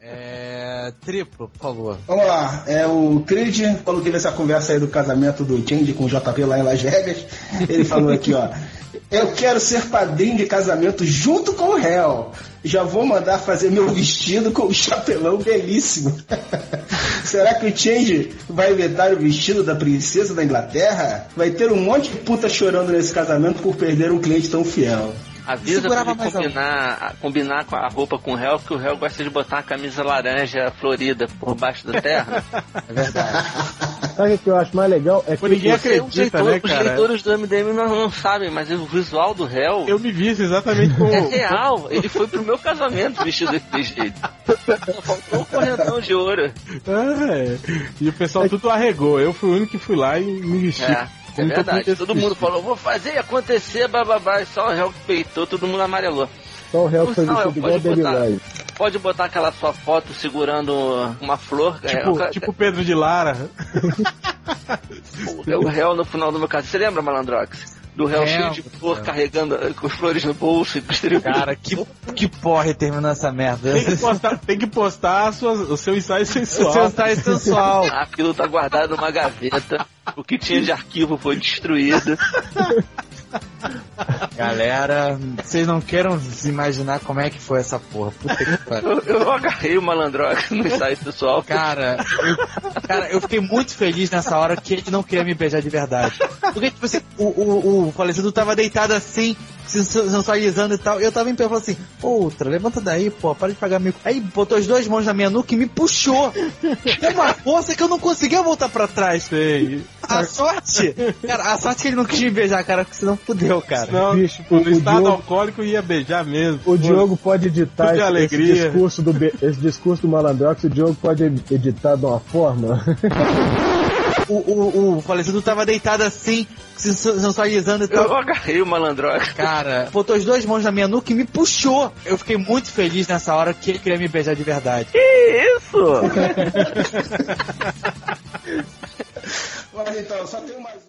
É. Triplo, por favor. Vamos lá, é o Creed, quando teve essa conversa aí do casamento do Change com o JP lá em Las Vegas, ele falou aqui, ó. Eu quero ser padrinho de casamento junto com o réu. Já vou mandar fazer meu vestido com o chapelão belíssimo. Será que o Change vai inventar o vestido da princesa da Inglaterra? Vai ter um monte de puta chorando nesse casamento por perder um cliente tão fiel. Avisa pra ele combinar, combinar com a roupa com o réu, porque o réu gosta de botar uma camisa laranja florida por baixo da terra. É verdade. Sabe o que eu acho mais legal? É que ninguém acredita, os, leitores, né, os cara? leitores do MDM não, não sabem, mas o visual do réu Eu me vi exatamente como. é real. Ele foi pro meu casamento vestido desse jeito. Só faltou um correntão de ouro. É, e o pessoal tudo arregou. Eu fui o único que fui lá e me vesti. É, é verdade. Todo mundo falou, vou fazer acontecer, bababá. E só o réu que peitou, todo mundo amarelou. Só o réu Não, vestido igual botar. Ryan. Pode botar aquela sua foto segurando uma flor. é, Tipo, o- tipo Pedro de Lara. É o réu no final do meu caso. Você lembra, Malandrox? Do réu cheio de flor carregando eh, com flores no bolso e distribuindo. Cara, que, que porra terminou essa merda. Tem que postar, tem que postar a sua- o seu ensaio sensual. Seu style sensual. Aquilo tá guardado numa gaveta. O que tinha de arquivo foi destruído. Galera, vocês não queiram se imaginar como é que foi essa porra. Puta que pariu. Eu, eu agarrei o Malandrox no ensaio pessoal. Cara eu, cara, eu fiquei muito feliz nessa hora que ele não queria me beijar de verdade. Porque, tipo assim, o, o, o falecido tava deitado assim, se sensualizando e tal. E eu tava em pé e falei assim, outra, levanta daí, pô, para de pagar mico. Aí botou as duas mãos na minha nuca e me puxou. Com uma força que eu não conseguia voltar pra trás. Sei. A sorte, cara, a sorte que ele não quis me beijar, cara, porque senão fudeu, cara. Não, Bicho, no o estado Diogo- alcoólico ia beijar mesmo. O Diogo pode editar de esse, alegria. esse discurso do esse discurso do Malandrox, o Diogo pode editar de uma forma. O, o, o falecido tava deitado assim, se sensualizando e tal. Eu agarrei o Malandrox. Cara, botou as duas mãos na minha nuca e me puxou. Eu fiquei muito feliz nessa hora que ele queria me beijar de verdade. Que isso? Mas então, só tem mais um.